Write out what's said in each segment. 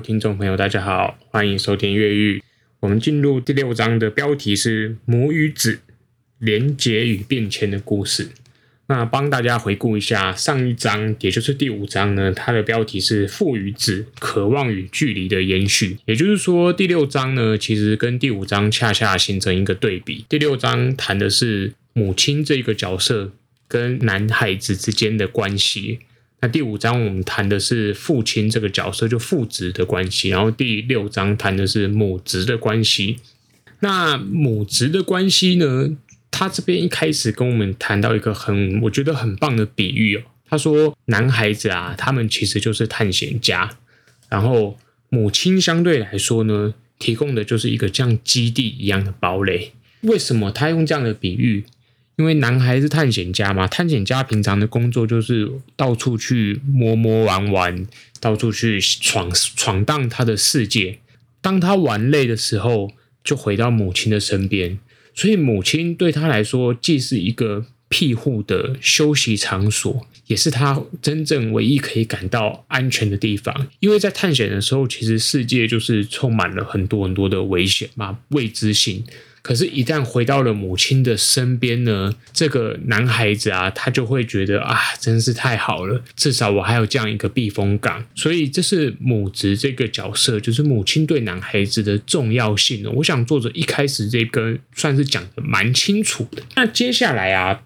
听众朋友，大家好，欢迎收听《越狱》。我们进入第六章的标题是“母与子连结与变迁的故事”。那帮大家回顾一下上一章，也就是第五章呢，它的标题是“父与子渴望与距离的延续”。也就是说，第六章呢，其实跟第五章恰恰形成一个对比。第六章谈的是母亲这个角色跟男孩子之间的关系。那第五章我们谈的是父亲这个角色，就父职的关系。然后第六章谈的是母职的关系。那母职的关系呢，他这边一开始跟我们谈到一个很，我觉得很棒的比喻哦。他说，男孩子啊，他们其实就是探险家，然后母亲相对来说呢，提供的就是一个像基地一样的堡垒。为什么他用这样的比喻？因为男孩是探险家嘛，探险家平常的工作就是到处去摸摸玩玩，到处去闯闯荡他的世界。当他玩累的时候，就回到母亲的身边。所以母亲对他来说，既是一个庇护的休息场所，也是他真正唯一可以感到安全的地方。因为在探险的时候，其实世界就是充满了很多很多的危险嘛，未知性。可是，一旦回到了母亲的身边呢，这个男孩子啊，他就会觉得啊，真是太好了，至少我还有这样一个避风港。所以，这是母职这个角色，就是母亲对男孩子的重要性呢。我想作者一开始这个算是讲的蛮清楚的。那接下来啊，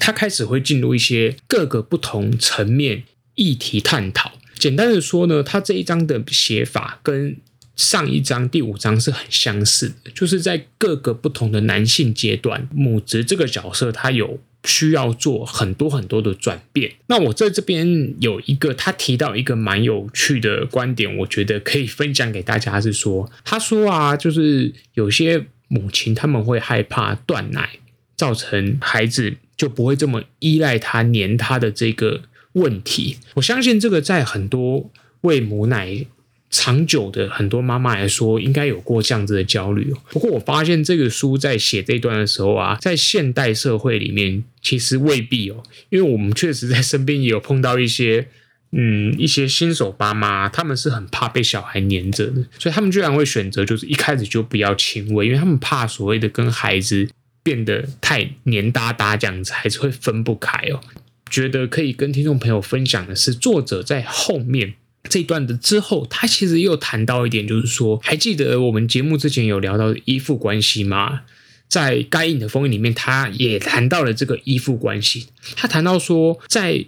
他开始会进入一些各个不同层面议题探讨。简单的说呢，他这一章的写法跟上一章第五章是很相似的，就是在各个不同的男性阶段，母职这个角色他有需要做很多很多的转变。那我在这边有一个他提到一个蛮有趣的观点，我觉得可以分享给大家，是说他说啊，就是有些母亲他们会害怕断奶，造成孩子就不会这么依赖他、黏他的这个问题。我相信这个在很多喂母奶。长久的很多妈妈来说，应该有过这样子的焦虑。不过我发现这个书在写这段的时候啊，在现代社会里面，其实未必哦，因为我们确实在身边也有碰到一些，嗯，一些新手爸妈，他们是很怕被小孩黏着的，所以他们居然会选择就是一开始就不要亲喂，因为他们怕所谓的跟孩子变得太黏哒哒这样子，孩子会分不开哦。觉得可以跟听众朋友分享的是，作者在后面。这一段的之后，他其实又谈到一点，就是说，还记得我们节目之前有聊到依附关系吗？在《该隐的封印》里面，他也谈到了这个依附关系。他谈到说，在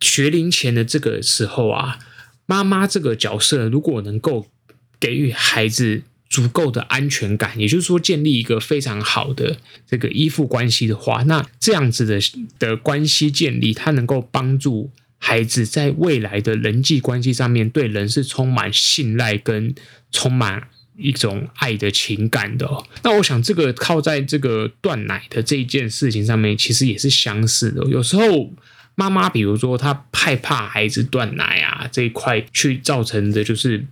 学龄前的这个时候啊，妈妈这个角色如果能够给予孩子足够的安全感，也就是说，建立一个非常好的这个依附关系的话，那这样子的的关系建立，它能够帮助。孩子在未来的人际关系上面，对人是充满信赖跟充满一种爱的情感的。那我想，这个靠在这个断奶的这一件事情上面，其实也是相似的。有时候妈妈，比如说她害怕孩子断奶啊这一块，去造成的就是。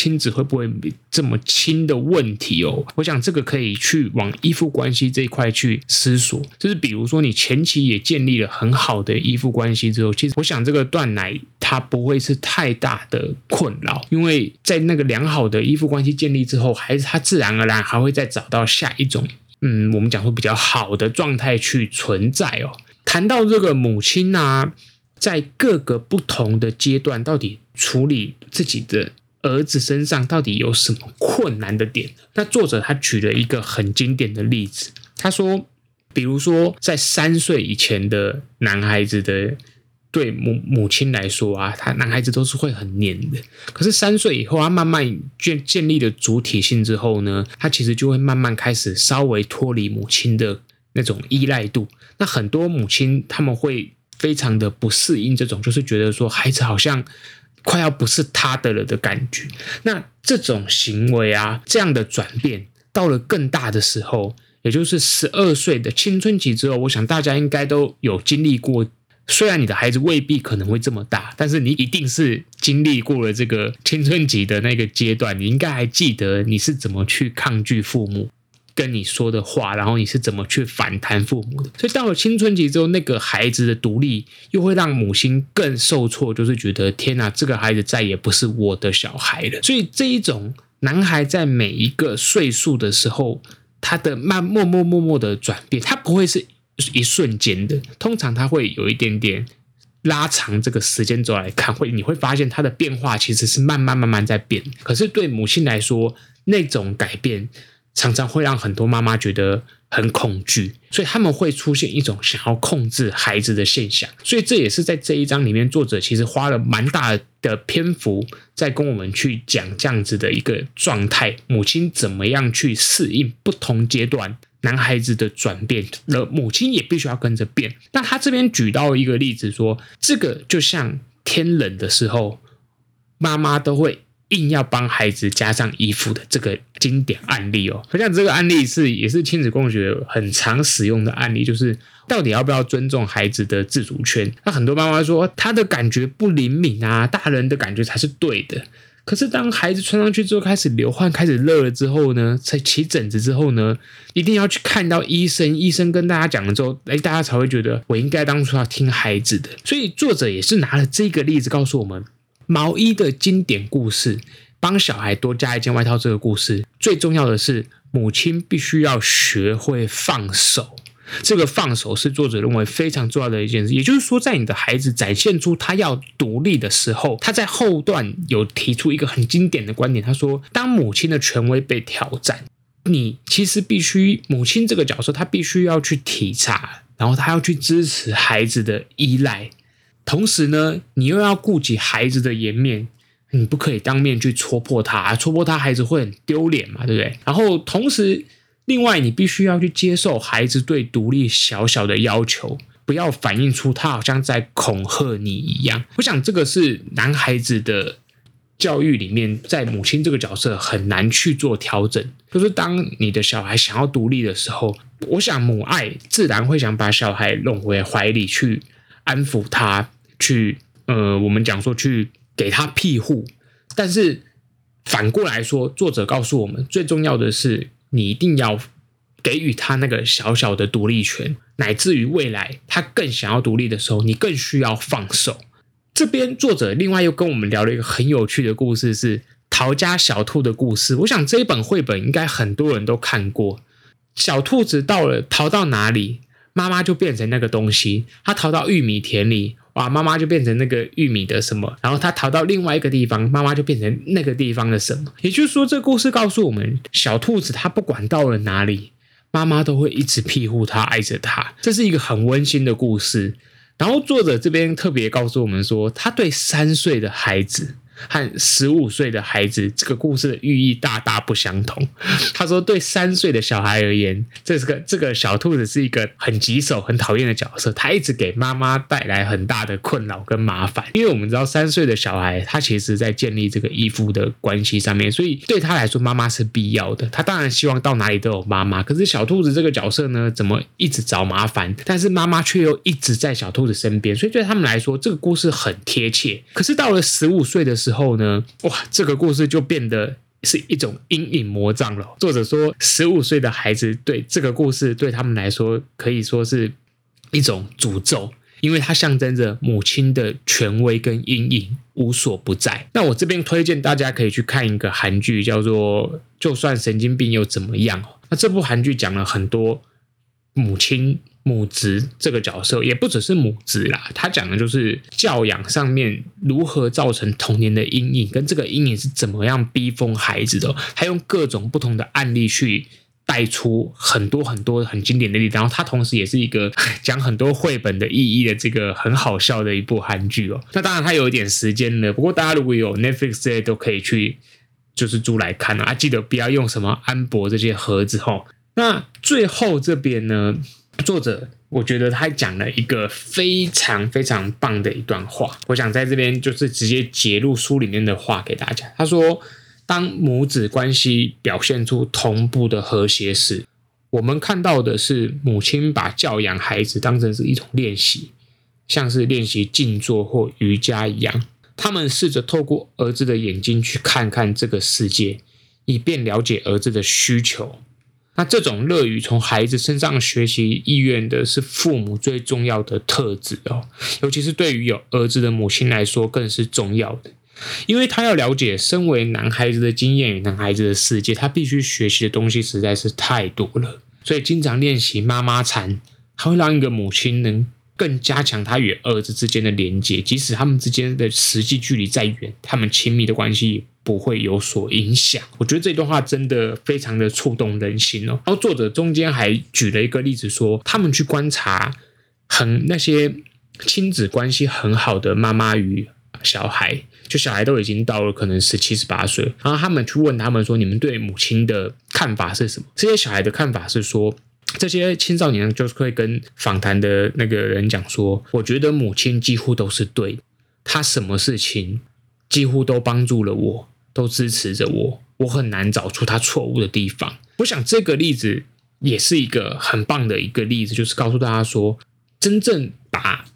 亲子会不会这么亲的问题哦？我想这个可以去往依附关系这一块去思索。就是比如说，你前期也建立了很好的依附关系之后，其实我想这个断奶它不会是太大的困扰，因为在那个良好的依附关系建立之后，孩子他自然而然还会再找到下一种，嗯，我们讲说比较好的状态去存在哦。谈到这个母亲啊，在各个不同的阶段，到底处理自己的。儿子身上到底有什么困难的点？那作者他举了一个很经典的例子，他说，比如说在三岁以前的男孩子的对母母亲来说啊，他男孩子都是会很黏的。可是三岁以后，他慢慢建建立了主体性之后呢，他其实就会慢慢开始稍微脱离母亲的那种依赖度。那很多母亲他们会非常的不适应这种，就是觉得说孩子好像。快要不是他的了的感觉，那这种行为啊，这样的转变到了更大的时候，也就是十二岁的青春期之后，我想大家应该都有经历过。虽然你的孩子未必可能会这么大，但是你一定是经历过了这个青春期的那个阶段，你应该还记得你是怎么去抗拒父母。跟你说的话，然后你是怎么去反弹父母的。所以到了青春期之后，那个孩子的独立又会让母亲更受挫，就是觉得天哪，这个孩子再也不是我的小孩了。所以这一种男孩在每一个岁数的时候，他的慢默默默默的转变，他不会是一瞬间的，通常他会有一点点。拉长这个时间轴来看，会你会发现他的变化其实是慢慢慢慢在变。可是对母亲来说，那种改变常常会让很多妈妈觉得很恐惧，所以他们会出现一种想要控制孩子的现象。所以这也是在这一章里面，作者其实花了蛮大的篇幅在跟我们去讲这样子的一个状态，母亲怎么样去适应不同阶段。男孩子的转变，了母亲也必须要跟着变。那他这边举到一个例子说，这个就像天冷的时候，妈妈都会硬要帮孩子加上衣服的这个经典案例哦。好像这个案例是也是亲子共学很常使用的案例，就是到底要不要尊重孩子的自主权？那很多妈妈说，他的感觉不灵敏啊，大人的感觉才是对的。可是，当孩子穿上去之后开始流汗、开始热了之后呢，才起疹子之后呢，一定要去看到医生。医生跟大家讲了之后，哎，大家才会觉得我应该当初要听孩子的。所以，作者也是拿了这个例子告诉我们，毛衣的经典故事，帮小孩多加一件外套这个故事，最重要的是母亲必须要学会放手。这个放手是作者认为非常重要的一件事，也就是说，在你的孩子展现出他要独立的时候，他在后段有提出一个很经典的观点，他说：当母亲的权威被挑战，你其实必须母亲这个角色，他必须要去体察，然后他要去支持孩子的依赖，同时呢，你又要顾及孩子的颜面，你不可以当面去戳破他，戳破他孩子会很丢脸嘛，对不对？然后同时。另外，你必须要去接受孩子对独立小小的要求，不要反映出他好像在恐吓你一样。我想，这个是男孩子的教育里面，在母亲这个角色很难去做调整。就是当你的小孩想要独立的时候，我想母爱自然会想把小孩拢回怀里去安抚他，去呃，我们讲说去给他庇护。但是反过来说，作者告诉我们，最重要的是。你一定要给予他那个小小的独立权，乃至于未来他更想要独立的时候，你更需要放手。这边作者另外又跟我们聊了一个很有趣的故事，是逃家小兔的故事。我想这一本绘本应该很多人都看过。小兔子到了，逃到哪里，妈妈就变成那个东西。它逃到玉米田里。哇，妈妈就变成那个玉米的什么，然后他逃到另外一个地方，妈妈就变成那个地方的什么。也就是说，这故事告诉我们，小兔子它不管到了哪里，妈妈都会一直庇护它，爱着它。这是一个很温馨的故事。然后作者这边特别告诉我们说，他对三岁的孩子。和十五岁的孩子，这个故事的寓意大大不相同。他说，对三岁的小孩而言，这是个这个小兔子是一个很棘手、很讨厌的角色，他一直给妈妈带来很大的困扰跟麻烦。因为我们知道，三岁的小孩他其实在建立这个依附的关系上面，所以对他来说，妈妈是必要的。他当然希望到哪里都有妈妈。可是小兔子这个角色呢，怎么一直找麻烦？但是妈妈却又一直在小兔子身边，所以对他们来说，这个故事很贴切。可是到了十五岁的时，之后呢？哇，这个故事就变得是一种阴影魔障了。作者说，十五岁的孩子对这个故事对他们来说可以说是一种诅咒，因为它象征着母亲的权威跟阴影无所不在。那我这边推荐大家可以去看一个韩剧，叫做《就算神经病又怎么样》。那这部韩剧讲了很多母亲。母职这个角色也不只是母职啦，他讲的就是教养上面如何造成童年的阴影，跟这个阴影是怎么样逼疯孩子的。他用各种不同的案例去带出很多很多很经典的例子，然后他同时也是一个讲很多绘本的意义的这个很好笑的一部韩剧哦。那当然他有一点时间了，不过大家如果有 Netflix 这些都可以去就是租来看啊，记得不要用什么安博这些盒子哦。那最后这边呢？作者，我觉得他讲了一个非常非常棒的一段话，我想在这边就是直接截入书里面的话给大家。他说：“当母子关系表现出同步的和谐时，我们看到的是母亲把教养孩子当成是一种练习，像是练习静坐或瑜伽一样。他们试着透过儿子的眼睛去看看这个世界，以便了解儿子的需求。”那这种乐于从孩子身上学习意愿的，是父母最重要的特质哦。尤其是对于有儿子的母亲来说，更是重要的，因为他要了解身为男孩子的经验与男孩子的世界，他必须学习的东西实在是太多了。所以，经常练习妈妈禅，还会让一个母亲能更加强他与儿子之间的连接，即使他们之间的实际距离再远，他们亲密的关系。不会有所影响。我觉得这段话真的非常的触动人心哦。然后作者中间还举了一个例子说，他们去观察很那些亲子关系很好的妈妈与小孩，就小孩都已经到了可能十七、十八岁，然后他们去问他们说：“你们对母亲的看法是什么？”这些小孩的看法是说，这些青少年就是会跟访谈的那个人讲说：“我觉得母亲几乎都是对的，她什么事情几乎都帮助了我。”都支持着我，我很难找出他错误的地方。我想这个例子也是一个很棒的一个例子，就是告诉大家说，真正把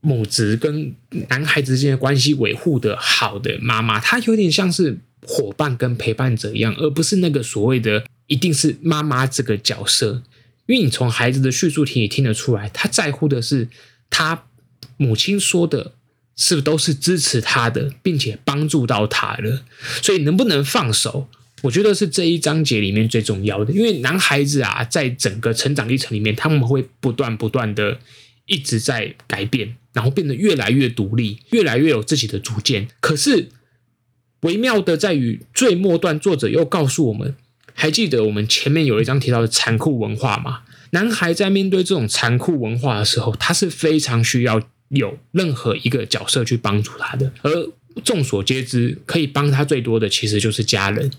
母子跟男孩子之间的关系维护的好的妈妈，她有点像是伙伴跟陪伴者一样，而不是那个所谓的一定是妈妈这个角色。因为你从孩子的叙述听也听得出来，他在乎的是他母亲说的。是不是都是支持他的，并且帮助到他了？所以能不能放手，我觉得是这一章节里面最重要的。因为男孩子啊，在整个成长历程里面，他们会不断不断的一直在改变，然后变得越来越独立，越来越有自己的主见。可是微妙的在于最末段，作者又告诉我们，还记得我们前面有一章提到的残酷文化吗？男孩在面对这种残酷文化的时候，他是非常需要。有任何一个角色去帮助他的，而众所皆知，可以帮他最多的其实就是家人，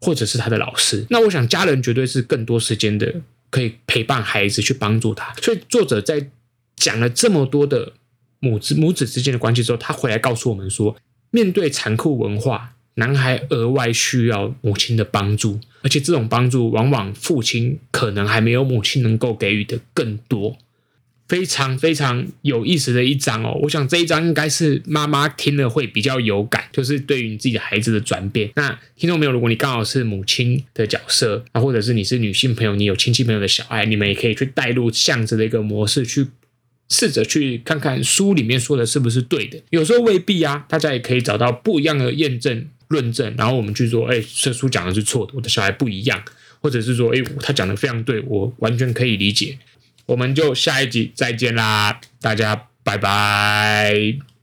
或者是他的老师。那我想，家人绝对是更多时间的，可以陪伴孩子去帮助他。所以，作者在讲了这么多的母子母子之间的关系之后，他回来告诉我们说，面对残酷文化，男孩额外需要母亲的帮助，而且这种帮助往往父亲可能还没有母亲能够给予的更多。非常非常有意思的一章哦，我想这一章应该是妈妈听了会比较有感，就是对于你自己的孩子的转变。那听众朋友，如果你刚好是母亲的角色啊，或者是你是女性朋友，你有亲戚朋友的小孩，你们也可以去带入这样子的一个模式，去试着去看看书里面说的是不是对的。有时候未必啊，大家也可以找到不一样的验证论证，然后我们去说，哎，这书讲的是错的，我的小孩不一样，或者是说，哎，他讲的非常对，我完全可以理解。我们就下一集再见啦，大家拜拜。